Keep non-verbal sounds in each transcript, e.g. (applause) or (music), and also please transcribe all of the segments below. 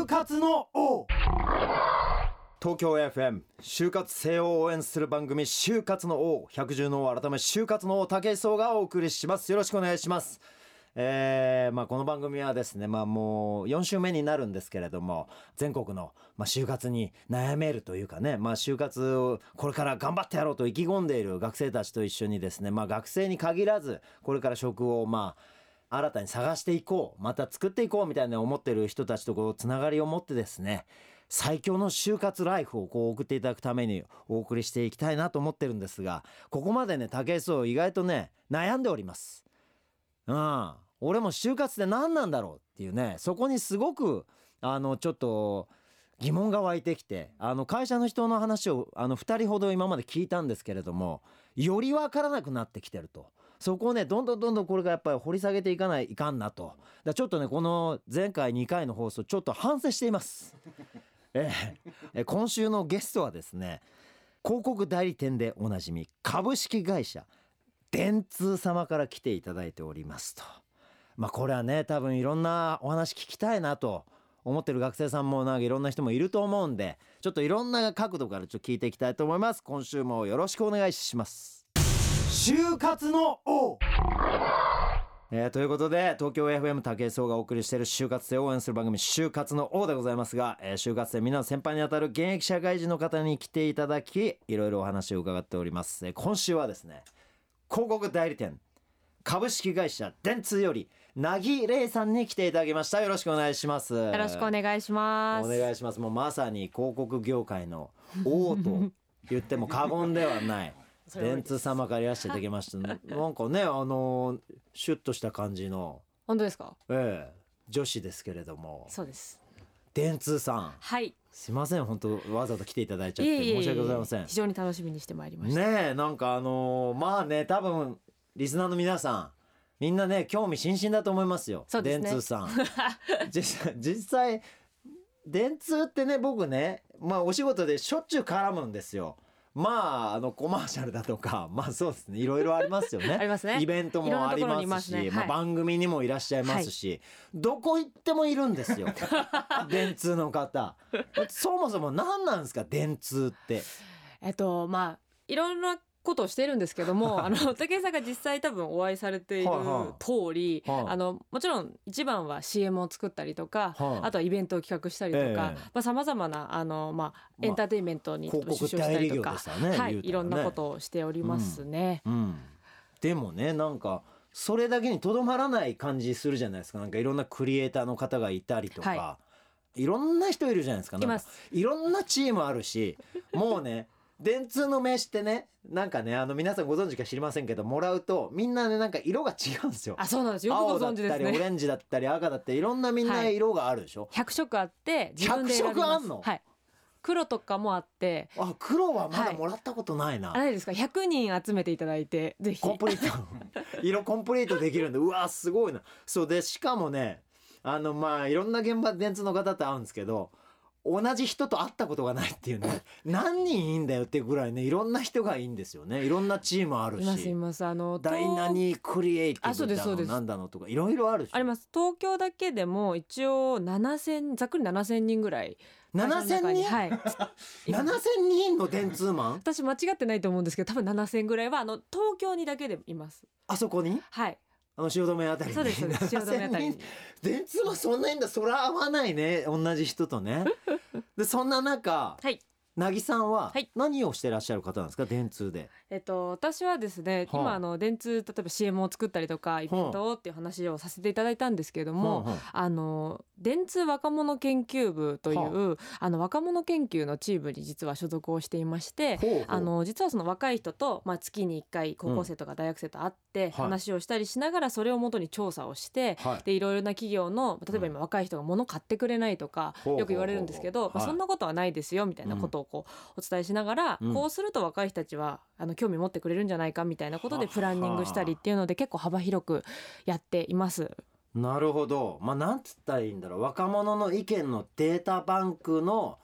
就活の王。東京 FM 就活生を応援する番組就活の王。百獣の王改め就活の王武井壮がお送りします。よろしくお願いします。えーまあ、この番組はですね、まあ、もう4週目になるんですけれども全国の、まあ、就活に悩めるというかね、まあ、就活をこれから頑張ってやろうと意気込んでいる学生たちと一緒にですね、まあ、学生に限らずこれから職をまあ新たに探していこうまた作っていこうみたいな思ってる人たちとこうつながりを持ってですね最強の就活ライフをこう送っていただくためにお送りしていきたいなと思ってるんですがここまでね武井壮意外とね悩んでおります。うん。俺も就活って何なんだろうっていうねそこにすごくあのちょっと疑問が湧いてきてあの会社の人の話をあの2人ほど今まで聞いたんですけれどもより分からなくなってきてると。そこをねどんどんどんどんこれがやっぱり掘り下げていかないいかんなと。だちょっとねこの前回2回の放送ちょっと反省しています。(laughs) え今週のゲストはですね広告代理店でおなじみ株式会社電通様から来ていただいておりますと。まあこれはね多分いろんなお話聞きたいなと。思ってる学生さんもなんかいろんな人もいると思うんでちょっといろんな角度からちょっと聞いていきたいと思います。今週もよろしくお願いします。就活の王。えーということで東京 FM 武井壮がお送りしている就活生を応援する番組「就活の王」でございますが、えー就活生みんなの先輩にあたる現役社会人の方に来ていただきいろいろお話を伺っております、えー今週はですね広告代理店株式会社電通よりなぎれいさんに来ていただきました。よろしくお願いします。よよろしくお願いします。お願いします。もうまさに広告業界の王と言っても過言ではない電通様からいらしていただきました (laughs) なんかねあのシュッとした感じの本当ですか？ええ女子ですけれども。そうです。電通さん。はい。すいません本当わざわざ来ていただいちゃって申し訳ございません。非常に楽しみにしてまいりました。ねえなんかあのーまあね多分リスナーの皆さんみんなね興味津々だと思いますよ。そうですね。電通さん。(laughs) 実際電通ってね僕ねまあお仕事でしょっちゅう絡むんですよまああのコマーシャルだとか (laughs) まあそうですね。いろいろありますよね。(laughs) ありますね。イベントもありましますすねまあ、はい。番組にもいらっしゃいますし、どこ行ってもいるんですよ。(laughs) 電通の方。そもそも何なんですか電通って。えっとまあいろんなことをしてるんですけども、(laughs) あの武井さんが実際多分お会いされているはいは通り、はい。あのもちろん一番は CM を作ったりとか、はい。あとはイベントを企画したりとか、ええ。まあ様々なあのまあまあエンターテインメントに出場したりとか、代理業ですよねはい、ね。いろんなことをしておりますね。うん、でもねなんかそれだけにとどまらない感じするじゃないですか。なんかいろんなクリエイターの方がいたりとか、、はいろんな人いるじゃないですか。なんかいます。いろんなチームあるしもうね電通の名刺ってねなんかねあの皆さんご存知か知りませんけどもらうとみんなねなんか色が違うんですよ。あ、そうなんです。よくご青だったりオ存知ですね。レンジだったり赤だったりいろんなみんなはい。色があるでしょ、100色あって自分で選びます。100色あんの？はい。黒とかもあって、あ黒はまだはい。もらったことないな、あれですか？100人集めていただいてぜひ。コンプリート。(laughs) 色コンプリートできるんでうわすごいな。そうでしかもねあのまあいろんな現場電通の方と会うんですけど同じ人と会ったことがないっていうね (laughs) 何人いいんだよっていうぐらいねいろんな人がいいんですよね。いろんなチームあるいますいします。あのダイナ東ニークリエイティブだのなんだのとかいろいろあるし。あります。東京だけでも一応7000ざっくり7000人ぐらい。会社の中7000人にはい。(laughs) 7000人の電通マン？私間違ってないと思うんですけど多分7000ぐらいはあの東京にだけでいます。あそこに？はいあの汐留あたりに。そうですそうです。(laughs) 汐留あたりに。7000人電通はそんないいんだそら合わないね同じ人とねでそんな中はいなぎさんははい。何をしてらっしゃる方なんですか？電通で。えっと私はですね、はあ。今あの電通例えば CM を作ったりとかイベントをっていう話をさせていただいたんですけれども、うんうんあの電通若者研究部という、あ。の若者研究のチームに実は所属をしていましてあの実はその若い人と、まあ、月に1回高校生とか大学生と会ってはい。話をしたりしながらそれをもとに調査をして、はい。でいろいろな企業の例えば今若い人が物買ってくれないとかよく言われるんですけど、まあ、はい。そんなことはないですよみたいなことをこうお伝えしながら、うん。こうすると若い人たちはあの興味持ってくれるんじゃないかみたいなことではあプランニングしたりっていうので結構幅広くやっています。なるほど。まあなんつったらいいんだろう。若者の意見のデータバンクの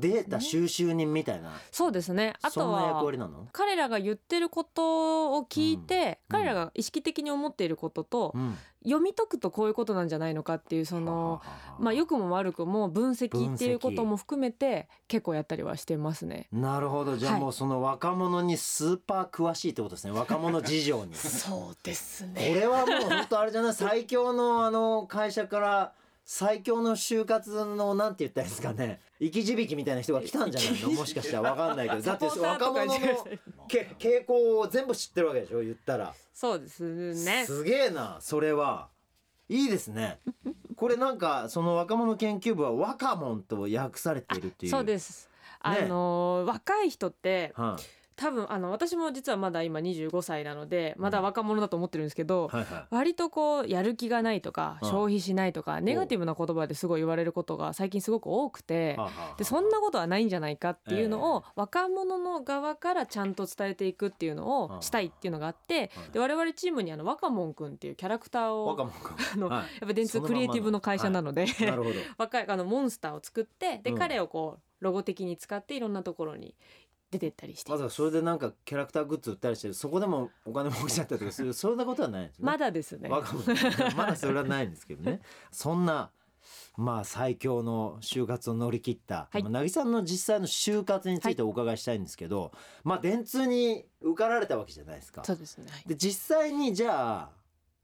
データ収集人みたいな。そうですね。あとは割なの、彼らが言ってることを聞いて、うん。彼らが意識的に思っていることと、うん、読み解くとこういうことなんじゃないのかっていうその、まあ良くも悪くも分析っていうことも含めて結構やったりはしてますね。なるほど。じゃあはい。もうその若者にスーパー詳しいってことですね。若者事情に。(laughs) そうですこれはもう本当あれじゃない？最強のあの会社から最強の就活のなんて言ったらいいんですかね。生き字引みたいな人が来たんじゃないの？もしかしたらわかんないけど。だって若者のけ (laughs) 傾向を全部知ってるわけでしょ？言ったら。そうですね。すげえなそれは。いいですね。これなんかその若者研究部は若者と訳されているっていう。そうです。あの若い人ってはい多分あの私も実はまだ今25歳なのでまだ若者だと思ってるんですけど、はいはい。割とこうやる気がないとかうん。消費しないとかネガティブな言葉ですごい言われることが最近すごく多くてでそんなことはないんじゃないかっていうのを若者の側からちゃんと伝えていくっていうのをしたいっていうのがあってはいで我々チームにあの若門くんっていうキャラクターをあのはい。やっぱ電通クリエイティブの会社なので (laughs) 若いあのモンスターを作ってでうん。彼をこうロゴ的に使っていろんなところに出てったりして。まさかそれでなんかキャラクターグッズ売ったりしてそこでもお金儲けちゃったりとかする。(laughs) そんなことはないんですね。まだですね。まだそれはないんですけどね。そんなまあ最強の就活を乗り切った、はい。まあ渚さんの実際の就活についてお伺いしたいんですけど、まあ電通に受かられたわけじゃないですか。そうですね。はい。で実際にじゃあ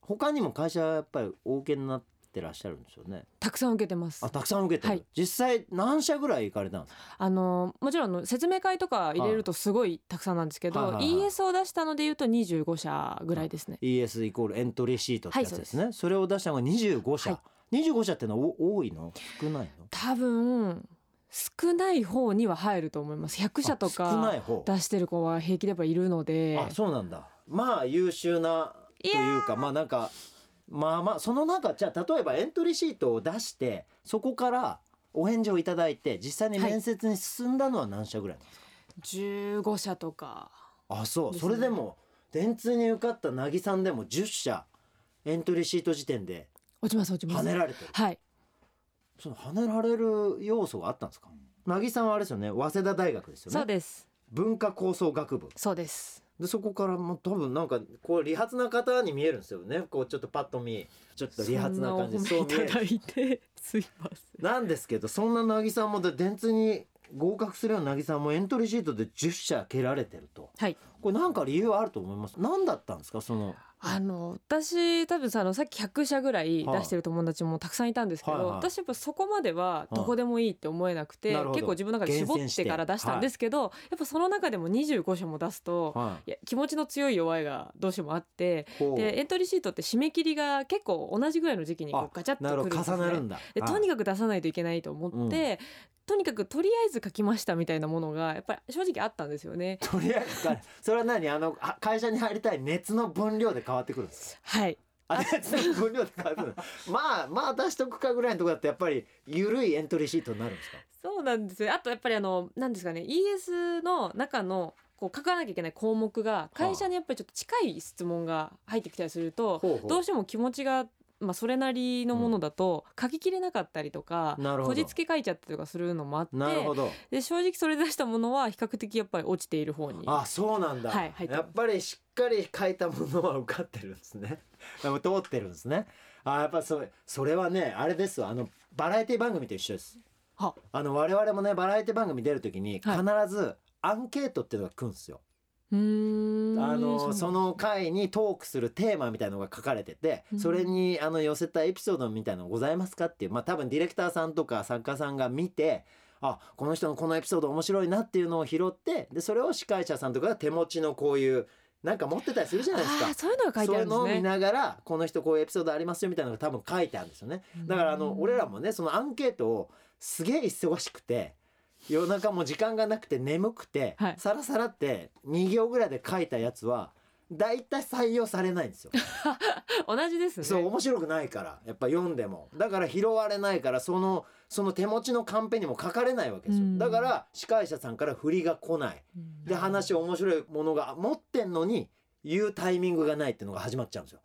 他にも会社はやっぱりお受けになってらっしゃるんですよね。たくさん受けてます。あ。たくさん受けてる、はい。実際何社ぐらい行かれたんですか？あのもちろんあの説明会とか入れるとすごいたくさんなんですけど、はいはいはい。ES を出したので言うと25社ぐらいですね。ES イコールエントリーシートってやつはいです。ね、それを出したのが25社、は25社ってのはお多いの？少ないの？多分少ない方には入ると思います。100社とあ少ないか方。出してる子は平気でやっぱいるので。あそうなんだ。まあ優秀なというかまあなんかまあまあその中じゃあ例えばエントリーシートを出してそこからお返事をいただいて実際に面接に進んだのは何社ぐらいなんですか、15社とか。あそう、ですねそれでも電通に受かった凪さんでも10社エントリーシート時点で落ちます落ちます。跳ねられてるはい。その跳ねられる要素があったんですか？凪さんはあれですよね早稲田大学ですよねそうです。文化構想学部そうです。でそこからもう多分なんかこう理髪な方に見えるんですよね。こうちょっとパッと見。ちょっと理髪な感じ。でそう見える。(laughs) すいません。なんですけどそんな凪さんもで電通に合格するような凪さんもエントリーシートで10社蹴られてると。はい。これなんか理由あると思います？何だったんですか？そのあの私多分さあのさっき100社ぐらいはい。出してる友達もたくさんいたんですけど、はいはい私やっぱそこまではどこでもいいって思えなくて、なるほど。結構自分の中で絞っててから出したんですけど、やっぱその中でも25社も出すと、はい。や気持ちの強い弱いがどうしてもあってでエントリーシートって締め切りが結構同じぐらいの時期にこあうガチャッとくるんですね。重なるんだ。ではい。とにかく出さないといけないと思って、とにかくとりあえず書きましたみたいなものがやっぱり正直あったんですよね。とりあえずかそれは何？あのあ会社に入りたい熱の分量で変わってくるんですか？はい。あ熱の分量で変わってくるまあまあ出しとくかぐらいのところだってやっぱり緩いエントリーシートになるんですか？そうなんです。よあとやっぱりあの何ですかね。ES の中のこう書かなきゃいけない項目が会社にやっぱりちょっと近い質問が入ってきたりすると、どうしても気持ちが、まあ、それなりのものだと書ききれなかったりとか、なるほど。こじつけ書いちゃったりとかするのもあってなるほど。で正直それ出したものは比較的やっぱり落ちている方にあそうなんだ、はいやっぱりしっかり書いたものは受かってるんですね。(laughs) 通ってるんですね。あやっぱそれそれはねあれですよ。あのバラエティ番組と一緒です。は。あの我々もねバラエティ番組出る時に必はい。ずアンケートっていうのが来るんですよ、うーんあのその回にトークするテーマみたいのが書かれててうんそれにあの寄せたエピソードみたいなのございますかっていうまあ多分ディレクターさんとか作家さんが見てあこの人のこのエピソード面白いなっていうのを拾ってでそれを司会者さんとかが手持ちのこういうなんか持ってたりするじゃないですか。そういうのが書いてあるんでそういうのを見すね。ながらこの人こういうエピソードありますよみたいなのが多分書いてあるんですよねだからあのうん俺らもねそのアンケートをすげえ忙しくて夜中も時間がなくて眠くて、はい。さらさらって2行ぐらいで書いたやつは大体採用されないんですよ。(laughs) 同じですね。そう面白くないから。やっぱ読んでも。だから拾われないからそのその手持ちのカンペにも書かれないわけですよ。うん。だから司会者さんから振りが来ない。うん。で話面白いものが持ってんのに言うタイミングがないっていうのが始まっちゃうんですよ。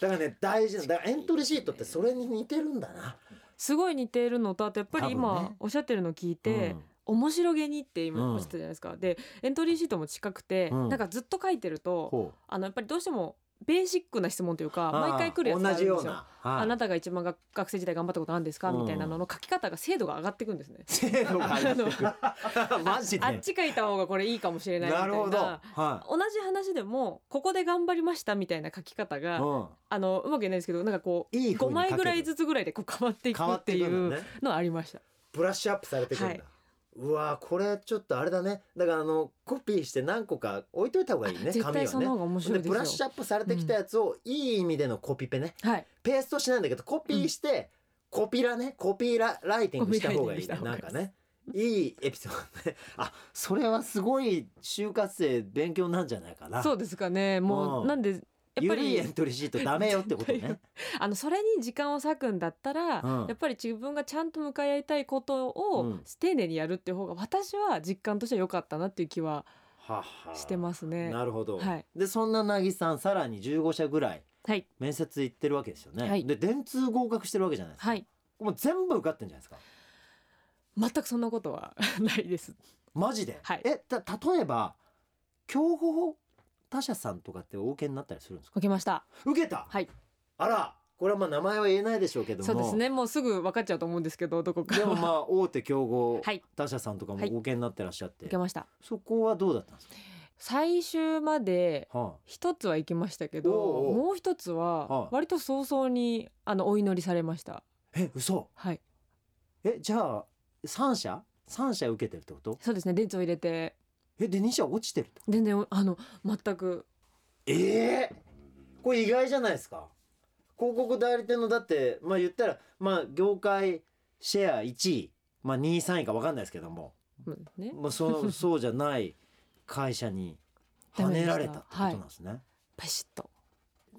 だからね大事なだからエントリーシートってそれに似てるんだなすごい似ているのとあとやっぱり今ね。おっしゃってるの聞いて、うん。面白げにって今うん。おっしゃったじゃないですか、でエントリーシートも近くて、うん。なんかずっと書いてるとあのやっぱりどうしてもベーシックな質問というか毎回来るやつがあるんですよ。同じような、はい。あなたが一番が学生時代頑張ったことあるんですか、うん。みたいなのの書き方が精度が上がっていくんですね。精度が上が (laughs) (laughs) あっち書いた方がこれいいかもしれないみたな。ないるほど、は同じ話でもここで頑張りましたみたいな書き方い、が、うん、あのうまく言えないですけどなんかこういい風5に書ける。枚ぐらいずつぐらいでこう変わっていくっていうのはありました。ブラッシュアップされてくるんだ、はいうわこれちょっとあれだね。だからあのコピーして何個か置いといた方がいいね絶紙はね。でブラッシュアップされてきたやつを、いい意味でのコピペね。はい。ペーストしないんだけどコピーして、コピラね。コピーラライティングした方がいいねコピーライティングした方がいいなんかねいいエピソードね。(laughs) あそれはすごい就活生勉強なんじゃないかな。そうですかね。もううん。なんでやっぱゆるいエりントリーシートダメよってことね。(laughs) あのそれに時間を割くんだったら、うん。やっぱり自分がちゃんと向かい合いたいことをうん。丁寧にやるっていう方が私は実感としては良かったなっていう気はははしてますね。なるほど、はい。でそんななぎさんさらに15社ぐらいはい。面接行ってるわけですよね、はい。で電通合格してるわけじゃないですか、はい。もう全部受かってんじゃないですか。全くそんなことはないです。マジで、はい。えた例えば競合？他社さんとかってお受けになったりするんですか？受けました。受けた、はい。あらこれはまあ名前は言えないでしょうけども。そうですね。もうすぐ分かっちゃうと思うんですけどどこか。でもはまあ (laughs) 大手競合はい。他社さんとかもはい。お受けになってらっしゃって、受けました。そこはどうだったんです最終までか、は一つは行きましたけどおうおう。もう一つははい割と早々にあのお祈りされました。あ、え嘘？はい。えじゃあ3社？3社受けてるってこと？そうですね。電通を入れてえで2社落ちてると？全然あの全く。ええこれ意外じゃないですか？広告代理店のだってまあ言ったらまあ業界シェア1位まあ2位3位か分かんないですけども。うんね。まあそうそうじゃない会社に跳ねられたってことなんですね、パシッと。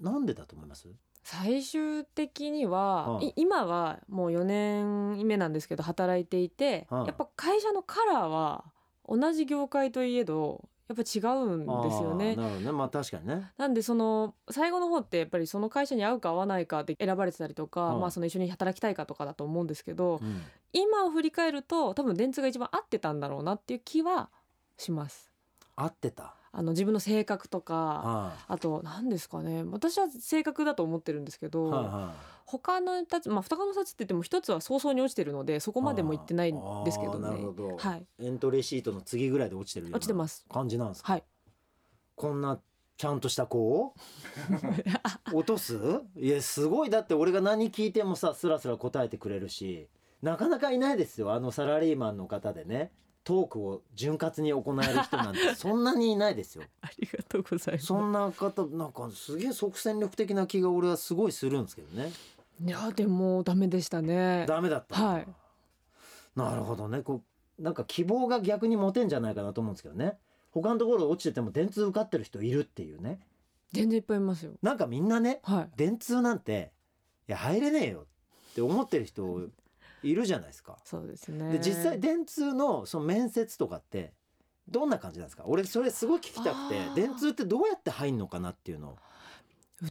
なんでだと思います？最終的には、はいい今はもう4年目なんですけど働いていて、はいやっぱ会社のカラーは同じ業界といえどやっぱ違うんですよね。なるほどね。まあ確かにね。なんでその最後の方ってやっぱりその会社に合うか合わないかで選ばれてたりとか、はいまあその一緒に働きたいかとかだと思うんですけど、うん。今を振り返ると多分電通が一番合ってたんだろうなっていう気はします。合ってた？あの自分の性格とかはあと何ですかね。私は性格だと思ってるんですけいど、はいは他のたちまあ双子の札って言っても一つは早々に落ちてるのでそこいまでも行ってないんですけどあーなるねほど、はい。エントリーシートの次ぐらいで落ちてる落ちてます。感じなんですか？はい。こんなちゃんとした子を？(laughs) 落とす？いやすごい。だって俺が何聞いてもさスラスラ答えてくれるしなかなかいないですよ。あのサラリーマンの方でね。トークを潤滑に行える人なんて (laughs) そんなにいないですよ。ありがとうございます。そんな方なんかすげえ即戦力的な気が俺はすごいするんですけどねいやでもダメでしたね。ダメだった。はい。なるほどね。こうなんか希望が逆に持てんじゃないかなと思うんですけどね。他のところ落ちてても電通受かってる人いるっていうね。全然いっぱいいますよ。なんかみんなねはい。電通なんていや入れねえよって思ってる人いるじゃないですか。そうですね。で実際電通のその面接とかってどんな感じなんですか？俺それすごい聞きたくて電通ってどうやって入んのかなっていうのを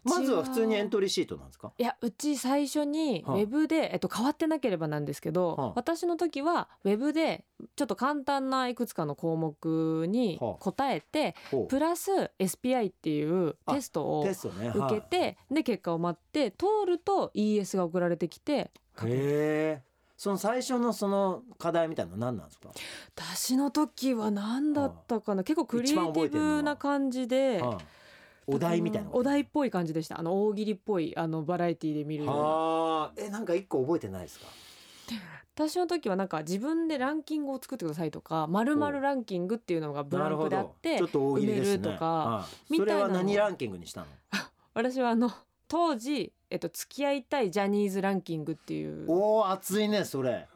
まずは普通にエントリーシートなんですか？いやうち最初にウはあ。ェブで、えっと、変わってなければなんですけど、はあ。私の時はウェブでちょっと簡単ないくつかの項目にはあ。答えて、プラス SPI っていうあテストを受けて、で結果を待って通ると ES が送られてきてはいへえ。その最初のその課題みたいなの何なんですか、私の時は何だったかな、結構クリエイティブな感じで、はあお題みたいな。お題っぽい感じでした。あの大喜利っぽいあのバラエティで見るようえなんか一個覚えてないですか？私の時はなんか自分でランキングを作ってくださいとか〇〇ランキングっていうのがブランクであってちょっと大喜利ですね。とかはいそみたいなのれは何ランキングにしたの？私はあの当時、えっと、付き合いたいジャニーズランキングっていう。おお熱いねそれ。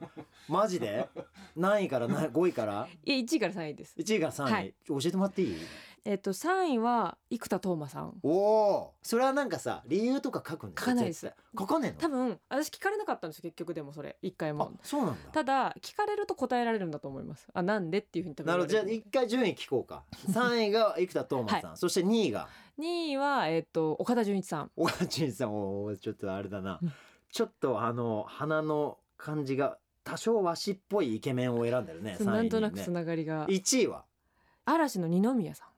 マジで？何位から何5位から？いや1位から3位です、1位から3位、はい。教えてもらっていい？えっと、3位は生田斗真さん。おおそれはなんかさ理由とか書くんだよ書かないです。書かねえの？多分私聞かれなかったんですよ結局でもそれ。1回あもそうなんだ。ただ聞かれると答えられるんだと思います。あなんで？っていうふうに多分なるほど。じゃあ一回順位聞こうか。3位が生田斗真さん、そして2位が？2位は、えっと、岡田准一さん。小川淳さん。おーちょっとあれだな。うん。ちょっとあの鼻の感じが多少和紙っぽいイケメンを選んでるねそうなんとな3位にね。くつながりが。1位は？嵐の二宮さん。う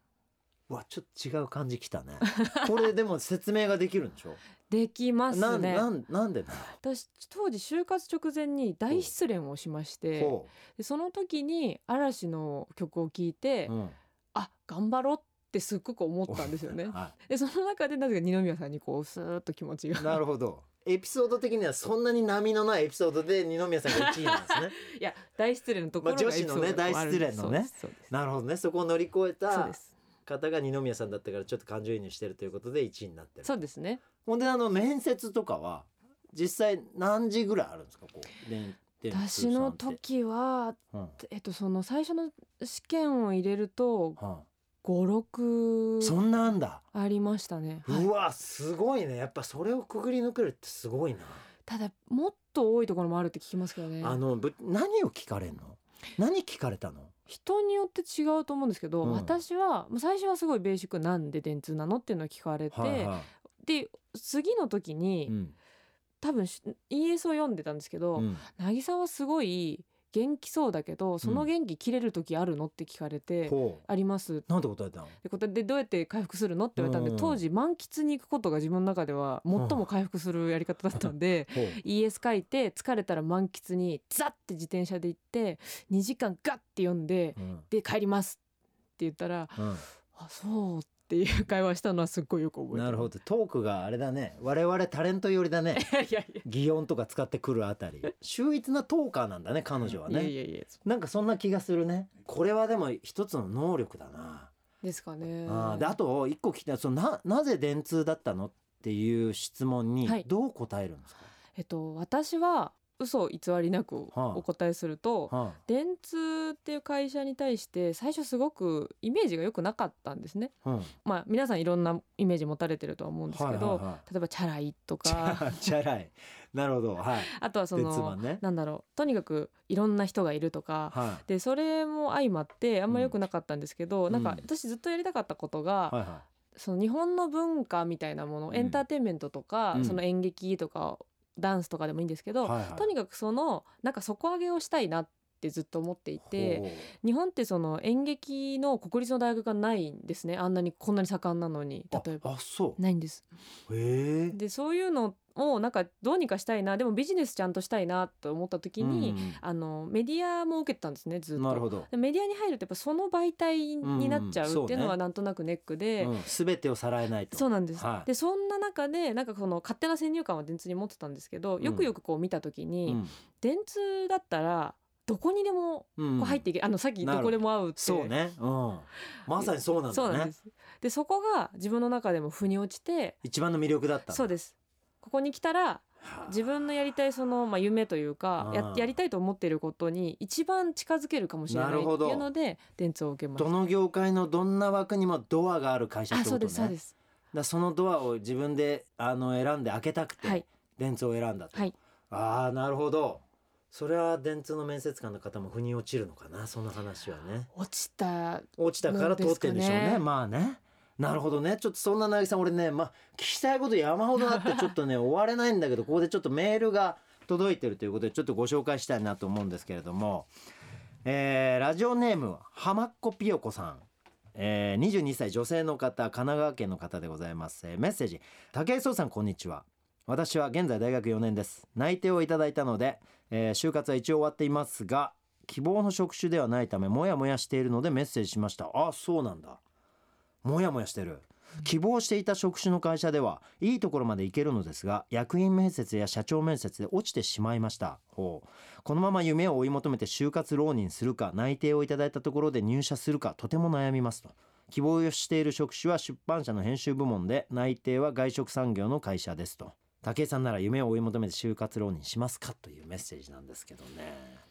わちょっと違う感じきたね。(laughs) これでも説明ができるんでしょ？できますなんねなんなんでだ？私当時就活直前に大失恋をしましてほでその時に嵐の曲を聴いて、う、うん、あ頑張ろうってすっごく思ったんですよね。(laughs) はでその中でなぜか二宮さんにこうスーッと気持ちが。い、なるほど。エピソード的にはそんなに波のないエピソードで二宮さんが1位なんですね。(laughs) いや大失恋のところがまあ女子のね大失恋のね。なるほどね。そこを乗り越えそうたです方が二宮さんだったからちょっと感情移入してるということで1位になってる。そうですね。ほんであの面接とかは実際何時ぐらいあるんですか？こう私の時はうん。えっとその最初の試験を入れるとは56あ、そんなあんだ、ありましたね、はい。うわすごいね。やっぱそれをくぐり抜けるってすごいな、ただもっと多いところもあるって聞きますけどね。あのぶ何を聞かれんの？何聞かれたの？人によって違うと思うんですけど、うん。私は最初はすごいベーシックなんで電通なのっていうのを聞かれて、はいはで次の時いに、うん。多分し ES を読んでたんですけど、うん。渚はすごい元気そうだけどその元気切れる時あるのって聞かれて、ほう。あります。なんて答えたの？ってことでどうやって回復するのって言われたんで、うん。当時満喫に行くことが自分の中では最も回復するやり方だったんで、ほう。ES 書いて疲れたら満喫にザッて自転車で行って2時間ガッて読んでうん。で帰りますって言ったらうん。あそうっていう会話したのはすっごいよく覚えてる。なるほど。トークがあれだね。我々タレント寄りだね。(laughs) いやいやい擬音とか使ってくるあたり。秀逸なトーカーなんだね彼女はやいねやいやいや。なんかそんな気がするね。これはでも一つの能力だな、ですかね。あーであと一個聞きたい。そのななぜ電通だったの？っていう質問にはい。どう答えるんですか、えっと私は嘘偽りなくはあ。お答えすると、は電通っていう会社に対して最初すごくイメージが良くなかったんですね。あうん。まあ皆さんいろんなイメージ持たれてるとは思うんですけど、はいはいは例えばチャラいとチかャチャラい。なるほど。はい。(laughs) あとはその、ね。なんだろう。とにかくいろんな人がいるとか。はでそれも相まってあんま良くなかったんですけど、うん。なんか私ずっとやりたかったことが、いはい。はその日本の文化みたいなもの、ん。エンターテインメントとか、うん。その演劇とかダンスとかでもいいんですけど、いはいはい。とにかくそのなんか底上げをしたいなってずっと思っていて日本ってその演劇の国立の大学がないんですね。あんなにこんなに盛んなのにあ例えば。あそう。ないんです。でそういうのをなんかどうにかしたいなでもビジネスちゃんとしたいなと思った時に、あのメディアも受けてたんですねずっと。なるほど、でメディアに入るとやっぱその媒体になっちゃうっていうのはなんとなくネックで、うん、全てをさらえないと。そうなんです、はい。でそんな中でなんかその勝手な先入観は電通に持ってたんですけどよくよくこう見た時に、うん。電通だったらどこにでもうん。こう入っていけ、あのさっきど。こでも合うって。そうね、うん、まさにそうなんだね。そうなんです。でそこが自分の中でも腑に落ちて一番の魅力だったそうですここに来たらはあ。自分のやりたいその、まあ、夢というかやうん。やりたいと思っていることに一番近づけるかもしれないっていうので電通を受けました。どの業界のどんな枠にもドアがある会社ってことね。ですそうです。だそのドアを自分であの選んで開けたくて、はい。電通を選んだと、はい。ああなるほど。それは電通の面接官の方も腑に落ちるのかなその話はね。落ちた落ちたから通ってんでしょうね。まあねなるほどね。ちょっとそんな渚さん俺ねまあ聞きたいこと山ほどあって (laughs) ちょっとね終われないんだけどここでちょっとメールが届いてるということでちょっとご紹介したいなと思うんですけれども、えーラジオネーム浜っ子ピヨコさん。えー、22歳女性の方神奈川県の方でございます、えーメッセージ。武井壮さんこんにちは。私は現在大学4年です。内定をいただいたので、えー就活は一応終わっていますが希望の職種ではないためモヤモヤしているのでメッセージしました。あそうなんだモヤモヤしてる。希望していた職種の会社ではいいところまで行けるのですが役員面接や社長面接で落ちてしまいました。ほう。このまま夢を追い求めて就活浪人するか内定をいただいたところで入社するかとても悩みますと。希望している職種は出版社の編集部門で内定は外食産業の会社ですと。武井さんなら夢を追い求めて就活浪人しますか？というメッセージなんですけどね。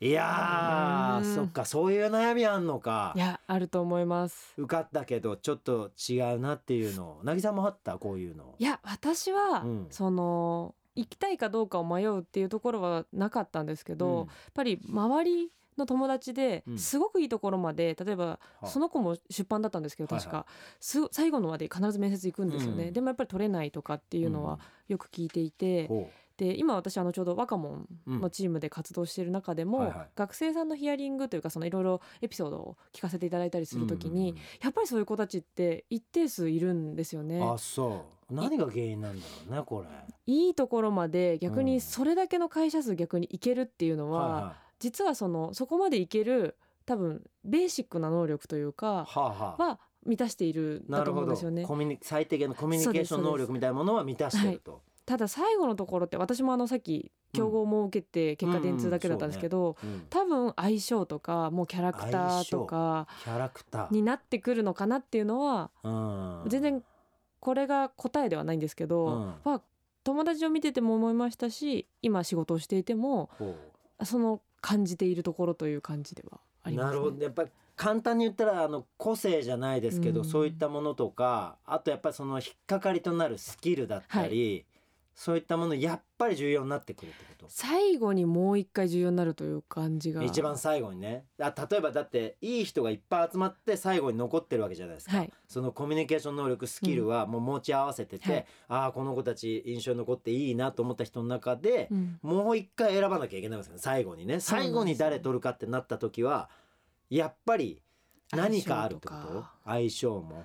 いやそっかそういう悩みあんのか。いやあると思います。受かったけどちょっと違うなっていうの。を渚もあった？こういうの。いや私は、うん。その行きたいかどうかを迷うっていうところはなかったんですけど、やっぱり周りの友達でうん。すごくいいところまで例えばはあ。その子も出版だったんですけどはい確か、す最後のまで必ず面接行くんですよね、うん。でもやっぱり取れないとかっていうのはよく聞いていて、ほで今私あのちょうど若者のチームで活動している中でも、はいはい。学生さんのヒアリングというかそのいろいろエピソードを聞かせていただいたりするときに、うんうんやっぱりそういう子たちって一定数いるんですよね。あそう。何が原因なんだろうねこれ。いいところまで逆うん。にそれだけの会社数逆にいけるっていうのは、はいは実はそのそこまでいける多分ベーシックな能力といういかはあはあ。は満たしているんだとなるほど思うんですよね。コミュニ最低限のコミュニケーション能力みたいなものは満たしてると、ただ最後のところって私もあのさっき競合も受けて結果電通だけだったんですけど、うん多分相性とかもうキャラクターとかキャラクター。になってくるのかなっていうのはうん。全然これが答えではないんですけど、うん。まあ友達を見てても思いましたし今仕事をしていてもほその感じているところという感じではあうります、ね。なるほど。やっぱり簡単に言ったらあの個性じゃないですけど、うん。そういったものとかあとやっぱりその引っかかりとなるスキルだったり、そういったものやっぱり重要になってくるってこと？最後にもう一回重要になるという感じが。一番最後にね。あ例えばだっていい人がいっぱい集まって最後に残ってるわけじゃないですか、はい。そのコミュニケーション能力スキルはもう持ち合わせてて、はい。ああこの子たち印象に残っていいなと思った人の中でう、ん。もう一回選ばなきゃいけないんですよね。最後にね。最後に誰取るかってなった時はやっぱり何かあるってこ相性と相性も。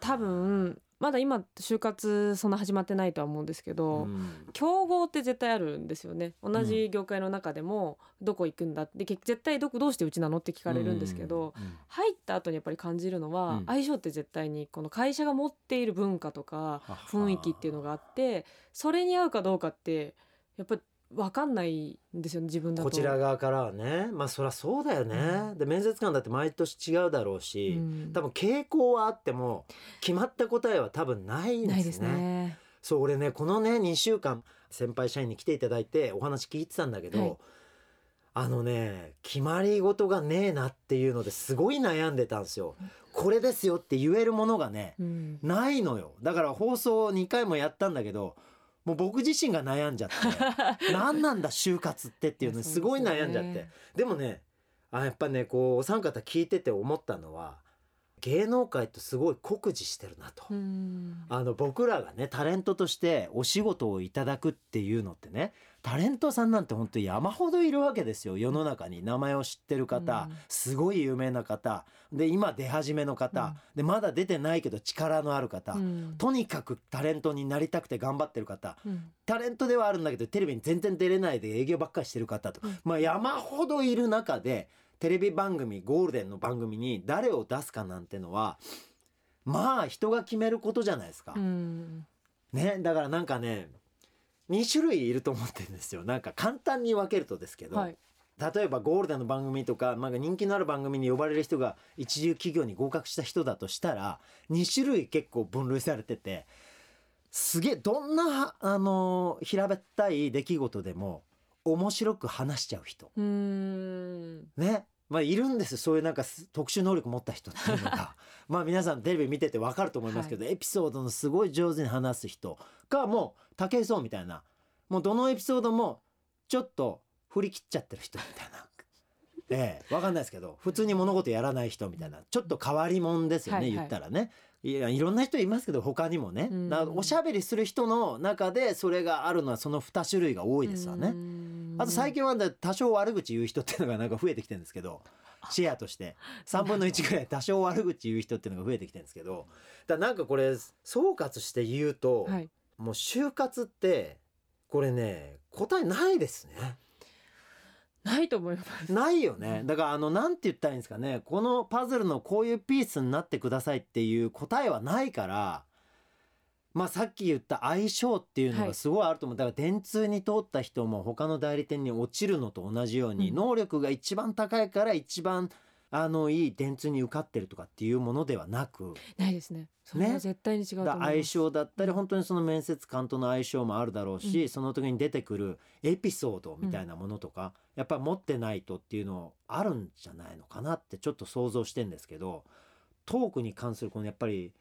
多分まだ今就活そんな始まってないとは思うんですけど、うん。競合って絶対あるんですよね。同じ業界の中でもどこ行くんだって結絶対どこどうしてうちなのって聞かれるんですけど、うん。入った後にやっぱり感じるのは、うん。相性って絶対にこの会社が持っている文化とか雰囲気っていうのがあってそれに合うかどうかってやっぱり分かんないんですよね自分だと。こちら側からはねまあそりゃそうだよね、で面接官だって毎年違うだろうし、うん多分傾向はあっても決まった答えは多分ないんですね。ないですね。そう俺ねこのね2週間先輩社員に来ていただいてお話聞いてたんだけど、はいあのね決まり事がねえなっていうのですごい悩んでたんですよ。これですよって言えるものがねうんないのよだから放送2回もやったんだけどもう僕自身が悩んじゃって (laughs) 何なんだ就活ってっていうのにすごい悩んじゃって。でもねあやっぱねこうお三方聞いてて思ったのは芸能界ってすごい酷似してるなと。うん。あの僕らがねタレントとしてお仕事をいただくっていうのってねタレントさんなんて本当に山ほどいるわけですよ。世の中に。名前を知ってる方、うん。すごい有名な方。で今出始めの方、でまだ出てないけど力のある方、うん。とにかくタレントになりたくて頑張ってる方。うん。タレントではあるんだけどテレビに全然出れないで営業ばっかりしてる方と、うん。まあ山ほどいる中でテレビ番組ゴールデンの番組に誰を出すかなんてのはまあ人が決めることじゃないですか。うん。ねだからなんかね2種類いると思ってるんですよ。なんか簡単に分けるとですけど、はい。例えばゴールデンの番組とかなんか人気のある番組に呼ばれる人が一流企業に合格した人だとしたら2種類結構分類されててすげえどんなあの平べったい出来事でも面白く話しちゃう人。うん。ね。まあいるんですよ。そういうなんかす特殊能力持った人っていうのが。(laughs) まあ皆さんテレビ見てて分かると思いますけど、エピソードのすごい上手に話す人がもう武井壮みたいな。もうどのエピソードもちょっと振り切っちゃってる人みたいな。(laughs) ええ、わかんないですけど普通に物事やらない人みたいな。ちょっと変わり者ですよね、はいはい。言ったらねいやいろんな人いますけど他にもね、おしゃべりする人の中でそれがあるのはその2種類が多いですわね。あと最近はね多少悪口言う人っていうのがなんか増えてきてるんですけどシェアとして。3分の1ぐらい多少悪口言う人っていうのが増えてきてるんですけど。だなんかこれ総括して言うと、はい。もう就活ってこれね答えないですね。ないと思います。ないよね。だからあのなんて言ったらいいんですかね。このパズルのこういうピースになってくださいっていう答えはないからまあさっき言った相性っていうのはい。がすごいあると思う、だから電通に通った人も他の代理店に落ちるのと同じように、うん。能力が一番高いから一番あのいい電通に受かってるとかっていうものではなくないですね。それは絶対に違うと相性だったりうん本当にその面接官との相性もあるだろうし、うんその時に出てくるエピソードみたいなものとか、やっぱり持ってないとっていうのあるんじゃないのかなってちょっと想像してんですけどトークに関するこのやっぱり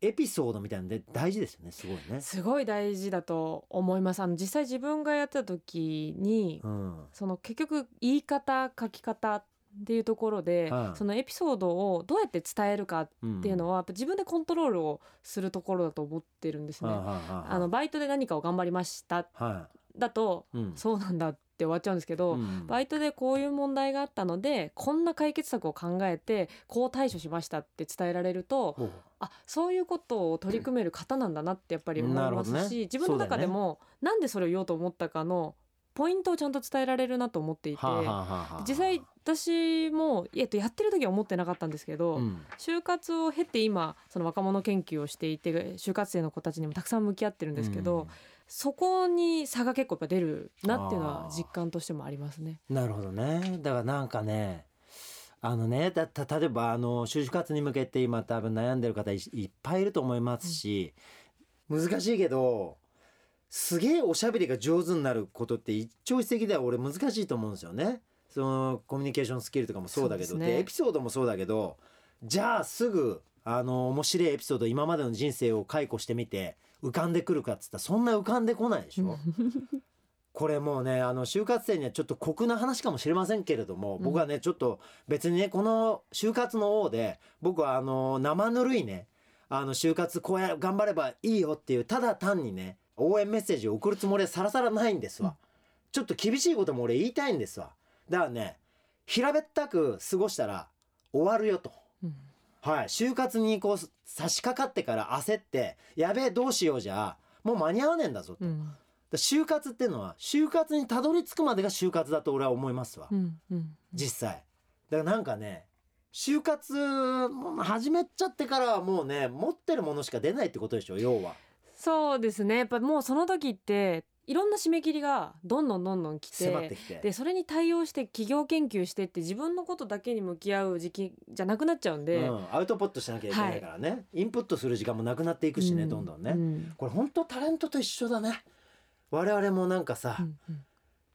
エピソードみたいなので大事ですよねすごいね。すごい大事だと思います。あの実際自分がやってた時に、うんその結局言い方書き方っていうところで、はいそのエピソードをどうやって伝えるかっていうのは、やっぱ自分でコントロールをするところだと思ってるんですね。あのバイトで何かを頑張りましたはだと、うん。そうなんだって終わっちゃうんですけど、うんバイトでこういう問題があったのでこんな解決策を考えてこう対処しましたって伝えられるとあそういうことを取り組める方なんだなってやっぱり思いますなるほどね。し、自分の中でも、なんでそれを言おうと思ったかのポイントをちゃんと伝えられるなと思っていて、はあはあはあはあ。実際私も、えっと、やってる時は思ってなかったんですけど、うん。就活を経て今その若者研究をしていて就活生の子たちにもたくさん向き合ってるんですけど、そこに差が結構やっぱ出るなっていうのは実感としてもありますね。なるほどね。だからなんかねあのねだた例えばあの就活に向けて今多分悩んでる方いいっぱいいると思いますし、難しいけどすげえおしゃべりが上手になることって一朝一夕では俺難しいと思うんですよね。そのコミュニケーションスキルとかもそうだけどねでエピソードもそうだけどじゃあすぐあの面白いエピソード今までの人生を解雇してみて浮かんでくるかっつったらそんな浮かんでこないでしょ。(laughs) これもうねあの就活生にはちょっと酷な話かもしれませんけれども、うん僕はねちょっと別にねこの就活の王で僕はあの生ぬるいねあの就活こうや頑張ればいいよっていうただ単にね応援メッセージを送るつもりはさらさらないんですわ、ちょっと厳しいことも俺言いたいんですわ。だからね平べったく過ごしたら終わるよと。うん。はい。就活にこう差し掛かってから焦ってやべえどうしようじゃもう間に合わねえんだぞと。うん。だ就活っていうのは就活にたどり着くまでが就活だと俺は思いますわ、うんうん。実際。だからなんかね就活始めちゃってからはもうね持ってるものしか出ないってことでしょ要はそうですね。やっぱもうその時っていろんな締め切りがどんどんどんどん来て迫ってきて。でそれに対応して企業研究してって自分のことだけに向き合う時期じゃなくなっちゃうんで、うん、アウトプットしなきゃいけないからね、インプットする時間もなくなっていくしね、うどんどんね、うん。これ本当タレントと一緒だね。我々もなんかさ、うんうん。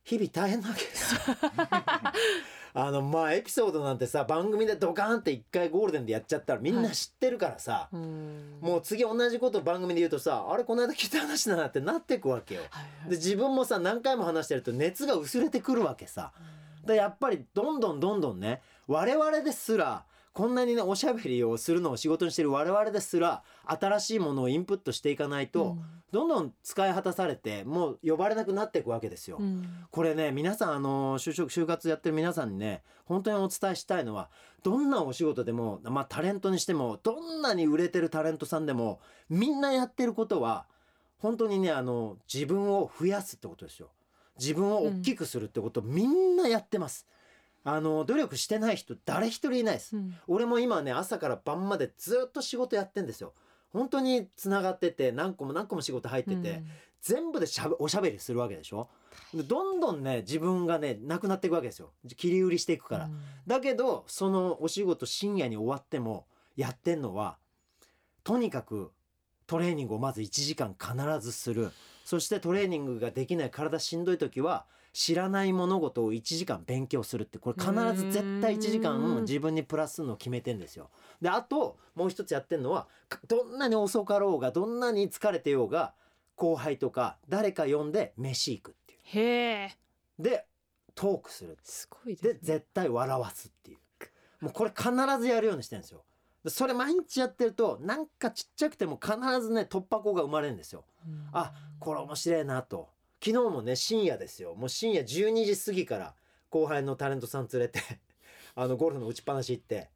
日々大変なわけですよ (laughs) あのまあエピソードなんてさ番組でドカーンって一回ゴールデンでやっちゃったらみんな知ってるからさ、うんもう次同じこと番組で言うとさあれこの間聞いた話だなってなってくわけよ。はいはいで自分もさ何回も話してると熱が薄れてくるわけさ。でやっぱりどんどんどんどんね我々ですらこんなにねおしゃべりをするのを仕事にしてる我々ですら新しいものをインプットしていかないと、どんどん使い果たされてもう呼ばれなくなっていくわけですよ。うんこれね皆さんあの就職就活やってる皆さんにね本当にお伝えしたいのはどんなお仕事でも、まあ、タレントにしてもどんなに売れてるタレントさんでもみんなやってることは本当にねあの自分を増やすってことですよ。自分を大きくするってこと、みんなやってます。あの努力してない人誰一人いないです。うん。俺も今ね朝から晩までずっと仕事やってんですよ。本当につながってて何個も何個も仕事入ってて、全部でしゃべおしゃべりするわけでしょ？でどんどんね自分がねなくなっていくわけですよ。切り売りしていくから、だけどそのお仕事深夜に終わってもやってんのはとにかくトレーニングをまず1時間必ずする。そしてトレーニングができない体しんどい時は知らない物事を1時間勉強するってこれ必ず絶対1時間うん。自分にプラスするのを決めてんですよ。であともう一つやってんのはかどんなに遅かろうがどんなに疲れてようが後輩とか誰か呼んで飯行くっていへえ。う。でトークするすごいでね。絶対笑わすっていう。もうこれ必ずやるようにしてるんですよ。でそれ毎日やってるとなんかちっちゃくても必ずね突破口が生まれるんですよ。うん。あこれ面白いなと昨日もね深夜ですよ。もう深夜12時過ぎから後輩のタレントさん連れて (laughs) あのゴルフの打ちっぱなし行って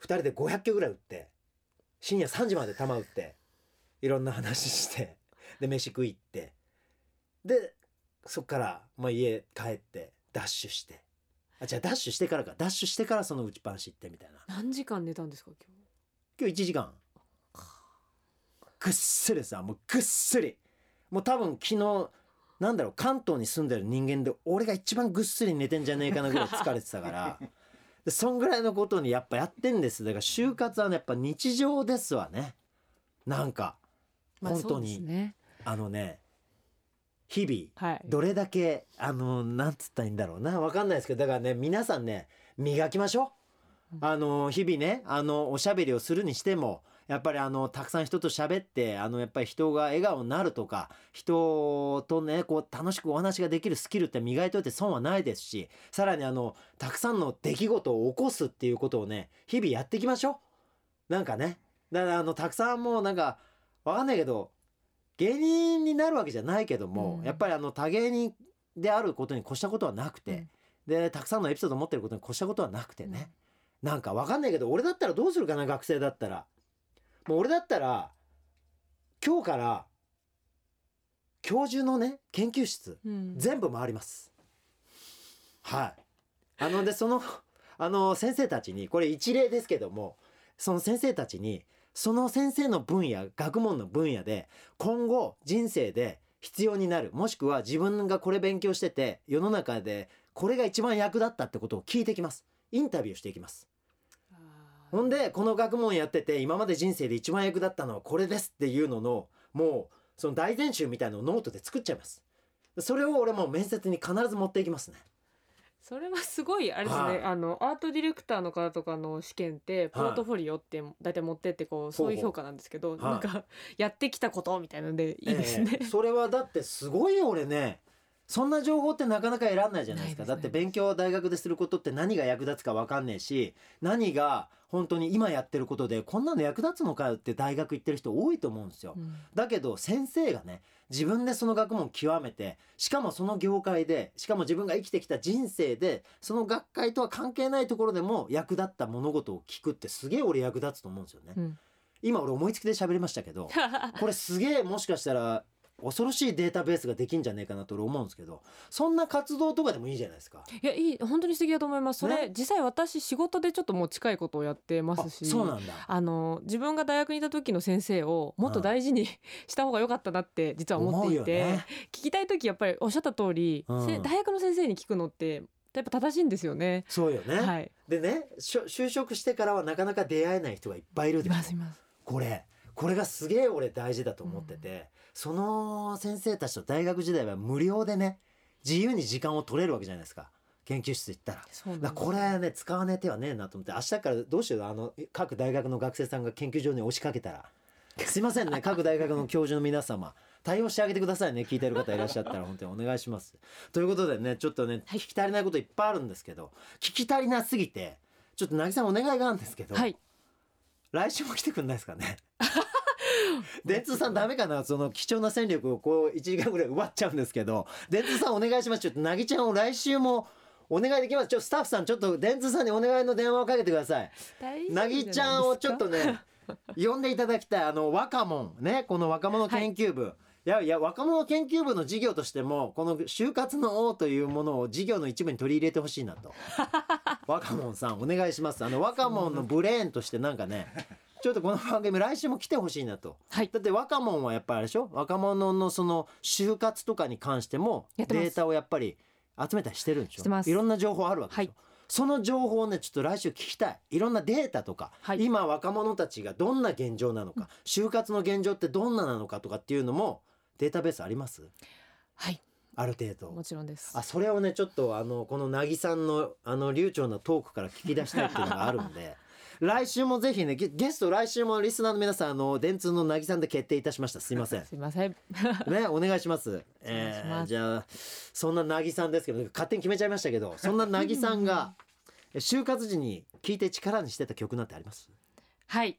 2人で500球ぐらい打って深夜3時まで球打っていろんな話してで飯食い行ってでそっから、まあ、家帰ってダッシュして。あじゃあダッシュしてからか。ダッシュしてからその打ちっぱなし行ってみたいな。何時間寝たんですか今今日1時間。ぐっすりさもうぐっすり。もう多分昨日なんだろう関東に住んでる人間で俺が一番ぐっすり寝てんじゃねえかなぐらい (laughs) 疲れてたから。でそんぐらいのことにやっぱやってんです。だから就活はねやっぱ日常ですわね。なんか本当に、ね。あのね日々はい。どれだけあのなんつったらいいんだろうな。わかんないですけどだからね皆さんね磨きましょう。あの日々ねあのおしゃべりをするにしてもやっぱりあのたくさん人と喋ってあのやっぱり人が笑顔になるとか人とねこう楽しくお話ができるスキルって磨いといて損はないですしさらにあのたくさんの出来事を起こすっていうことをね日々やっていきましょう。なんかね。だからあのたくさんもうなんかわかんないけど芸人になるわけじゃないけども、うん。やっぱりあの多芸人であることに越したことはなくて、うん。でたくさんのエピソードを持ってることに越したことはなくてね、なんかわかんないけど俺だったらどうするかな学生だったらもう俺だったら今日から教授のね研究室うん。全部回ります。はい。あのでそのあの先生たちにこれ一例ですけどもその先生たちにその先生の分野学問の分野で今後人生で必要になるもしくは自分がこれ勉強してて世の中でこれが一番役立ったってことを聞いてきます。インタビューしていきますほんでこの学問やってて今まで人生で一番役立ったのはこれですっていうののもうその大全集みたいなのをノートで作っちゃいます。それを俺もう面接に必ず持っていきますね。それはすごいあれですね、はい。あのアートディレクターの方とかの試験ってポートフォリオって大体持ってってこうそういう評価なんですけど、ほうなんかやってきたことみたいなのでいいですね。え。え。それはだってすごいよ俺ねそんな情報ってなかなか得らんないじゃないですか。だって勉強を大学ですることって何が役立つか分かんねえし何が本当に今やってることでこんなの役立つのかよって大学行ってる人多いと思うんですよ、うん。だけど先生がね自分でその学問を極めてしかもその業界でしかも自分が生きてきた人生でその学会とは関係ないところでも役立った物事を聞くってすげえ俺役立つと思うんですよね、うん。今俺思いつきで喋りましたけど (laughs) これすげえもしかしたら恐ろしいデータベースができんじゃねえかなと俺思うんですけどそんな活動とかでもいいじゃないですか。いやいい本当に素敵だと思います。それ、ね実際私仕事でちょっともう近いことをやってまあすし。そうなんだ。あの自分が大学にいた時の先生をもっと大事にした方が良かったなって実は思っていて、ね聞きたい時やっぱりおっしゃった通り、うんせ大学の先生に聞くのってやっぱ正しいんですよね。そうよね。はい。でね就職してからはなかなか出会えない人がいっぱいいるいでしょますいます。これこれがすげえ俺大事だと思ってて、その先生たちと大学時代は無料でね自由に時間を取れるわけじゃないですか研究室行ったら。そうなんですだからこれね使わねえ手はねえなと思って明日からどうしようあの各大学の学生さんが研究所に押しかけたらすいませんね (laughs) 各大学の教授の皆様対応してあげてくださいね聞いてる方いらっしゃったら本当にお願いします。ということでねちょっとね聞き足りないこといっぱいあるんですけど聞き足りなすぎてちょっと渚さんお願いがあるんですけど、はい。来週も来てくんないですかね？(laughs) (laughs) 電通さんダメかな？その貴重な戦力をこう1時間ぐらい奪っちゃうんですけど。電通さんお願いします。ちょっとなぎちゃんを来週もお願いできます。ちょっとスタッフさんちょっと電通さんにお願いの電話をかけてください。なぎちゃんをちょっとね呼んでいただきたい。あの若者ねこの若者研究部、い、やいや若者研究部の事業としてもこの就活の王というものを事業の一部に取り入れてほしいなと。若者さんお願いします。あの若者のブレーンとしてなんかねちょっとこの番組来週も来てほしいなと。はい。だって若者はやっぱりあれでしょ？若者のその就活とかに関してもデータをやっぱり集めたりしてるんでしょ？してます。いろんな情報あるわけでしょ、はい。その情報をねちょっと来週聞きたい。いろんなデータとか、はい。今若者たちがどんな現状なのか、就活の現状ってどんななのかとかっていうのもデータベースあります？はい。ある程度。もちろんです。あそれをねちょっとあのこのなぎさんのあの流暢なトークから聞き出したいっていうのがあるんで来週もぜひねゲゲスト来週もリスナーの皆さんあの電通のなぎさんで決定いたしました。すいません。(laughs) すいません。(laughs) ねお願いします。えーじゃあそんななぎさんですけど勝手に決めちゃいましたけど (laughs) そんななぎさんがえ就活時に聴いて力にしてた曲なんてあります？はい。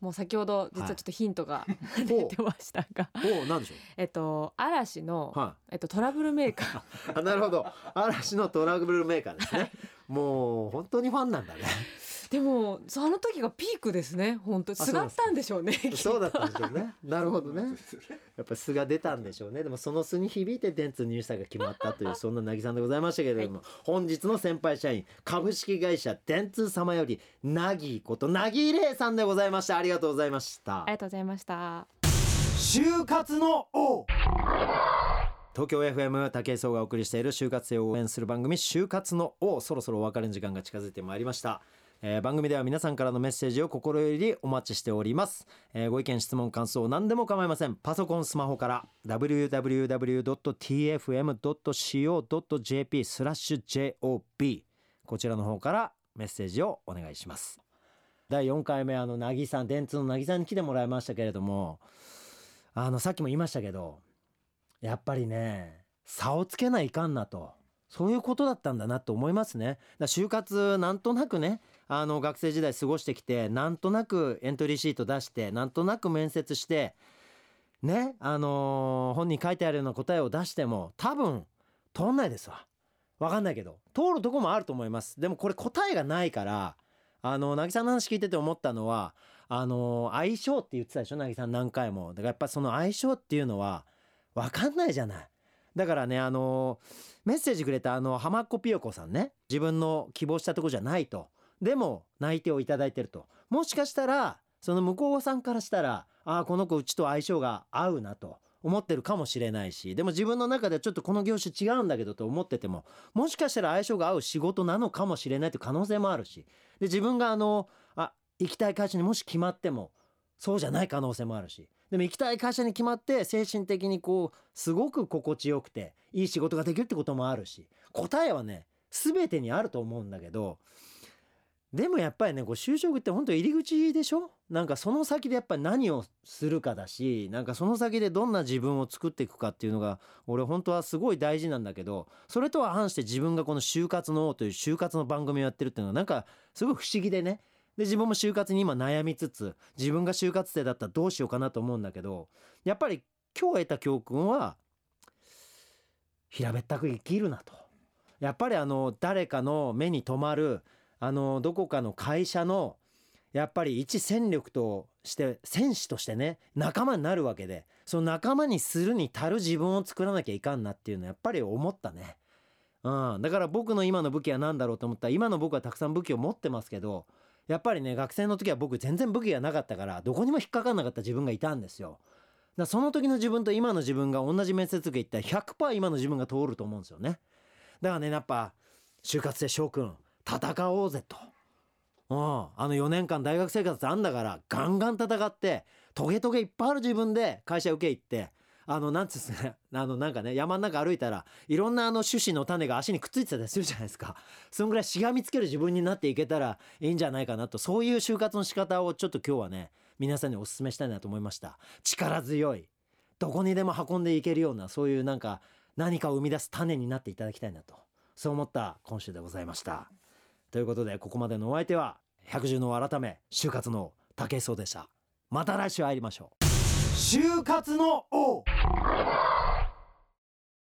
もう先ほど実はちょっとヒントがほ出てましたが、おおなんでしょえっと嵐のうはえっとトラブルメーカー。いあなるほど。嵐のトラブルメーカーですね。もう本当にファンなんだねでもその時がピークですね本当そうすがったんでしょうね (laughs) そうだったんでしょうね。なるほどね。(laughs) やっぱ素が出たんでしょうね。でもその素に響いて電通入社が決まったというそんななぎさんでございましたけれども、本日の先輩社員株式会社電通様よりなぎことなぎれいさんでございました。ありがとうございましたあり。がとうございました就活の王東京 FM 武井壮がお送りしている就活生を応援する番組就活の王そろそろお別れの時間が近づいてまいりました、えー番組では皆さんからのメッセージを心よりお待ちしております、えーご意見質問感想何でも構いません。パソコンスマホから。www.tfm.co.jp スラッシュ JOB こちらの方からメッセージをお願いします。第4回目あのなぎさん電通のなぎさんに来てもらいましたけれどもあのさっきも言いましたけどやっぱりね差をつけないかんなと。そういうことだったんだなと思いますね。だ就活なんとなくねあの学生時代過ごしてきてなんとなくエントリーシート出してなんとなく面接してねあのー本に書いてあるような答えを出しても多分通んないですわ。わかんないけど通るとこもあると思います。でもこれ答えがないからあの渚さんの話聞いてて思ったのはあのー相性って言ってたでしょ？渚さん何回も。だからやっぱその相性っていうのはわかんないじゃない。だからねあのメッセージくれたあの浜っ子ピヨコさんね。自分の希望したとこじゃないと。でも内定をいただいてると。もしかしたらその向こうさんからしたらああこの子うちと相性が合うなと思ってるかもしれないしでも自分の中ではちょっとこの業種違うんだけどと思っててももしかしたら相性が合う仕事なのかもしれないという可能性もあるしで自分があのあ行きたい会社にもし決まってもそうじゃない可能性もあるしでも行きたい会社に決まって精神的にこうすごく心地よくていい仕事ができるってこともあるし答えはね全てにあると思うんだけどでもやっぱりねこう就職って本当入り口でしょ？なんかその先でやっぱり何をするかだしなんかその先でどんな自分を作っていくかっていうのが俺本当はすごい大事なんだけどそれとは反して自分がこの「就活の王」という就活の番組をやってるっていうのはなんかすごい不思議でね。で自分も就活に今悩みつつ自分が就活生だったらどうしようかなと思うんだけどやっぱり今日得た教訓は平べったく生きるなと。やっぱりあの誰かの目に留まるあのどこかの会社のやっぱり一戦力として戦士としてね仲間になるわけでその仲間にするに足る自分を作らなきゃいかんなっていうのはやっぱり思ったね。うん、だから僕の今の武器は何だろうと思ったら今の僕はたくさん武器を持ってますけどやっぱりね学生の時は僕全然武器がなかったからどこにも引っかかんなかった自分がいたんですよ。だその時の自分と今の自分が同じ面接受け行ったら100%今の自分が通ると思うんですよね。だからねやっぱ就活生翔くん戦おうぜと。うん、あの4年間大学生活あんだからガンガン戦ってトゲトゲいっぱいある自分で会社受け行ってあのなんつうんですかね。あのなんかね山の中歩いたらいろんなあの種子の種が足にくっついてたりするじゃないですか。そんぐらいしがみつける自分になっていけたらいいんじゃないかなと。そういう就活の仕方をちょっと今日はね皆さんにお勧めしたいなと思いました。力強い。どこにでも運んでいけるようなそういうなんか何かを生み出す種になっていただきたいなと。そう思った今週でございました。ということでここまでのお相手は百獣の改め就活の竹井壮でした。また来週会いましょう。就活の王。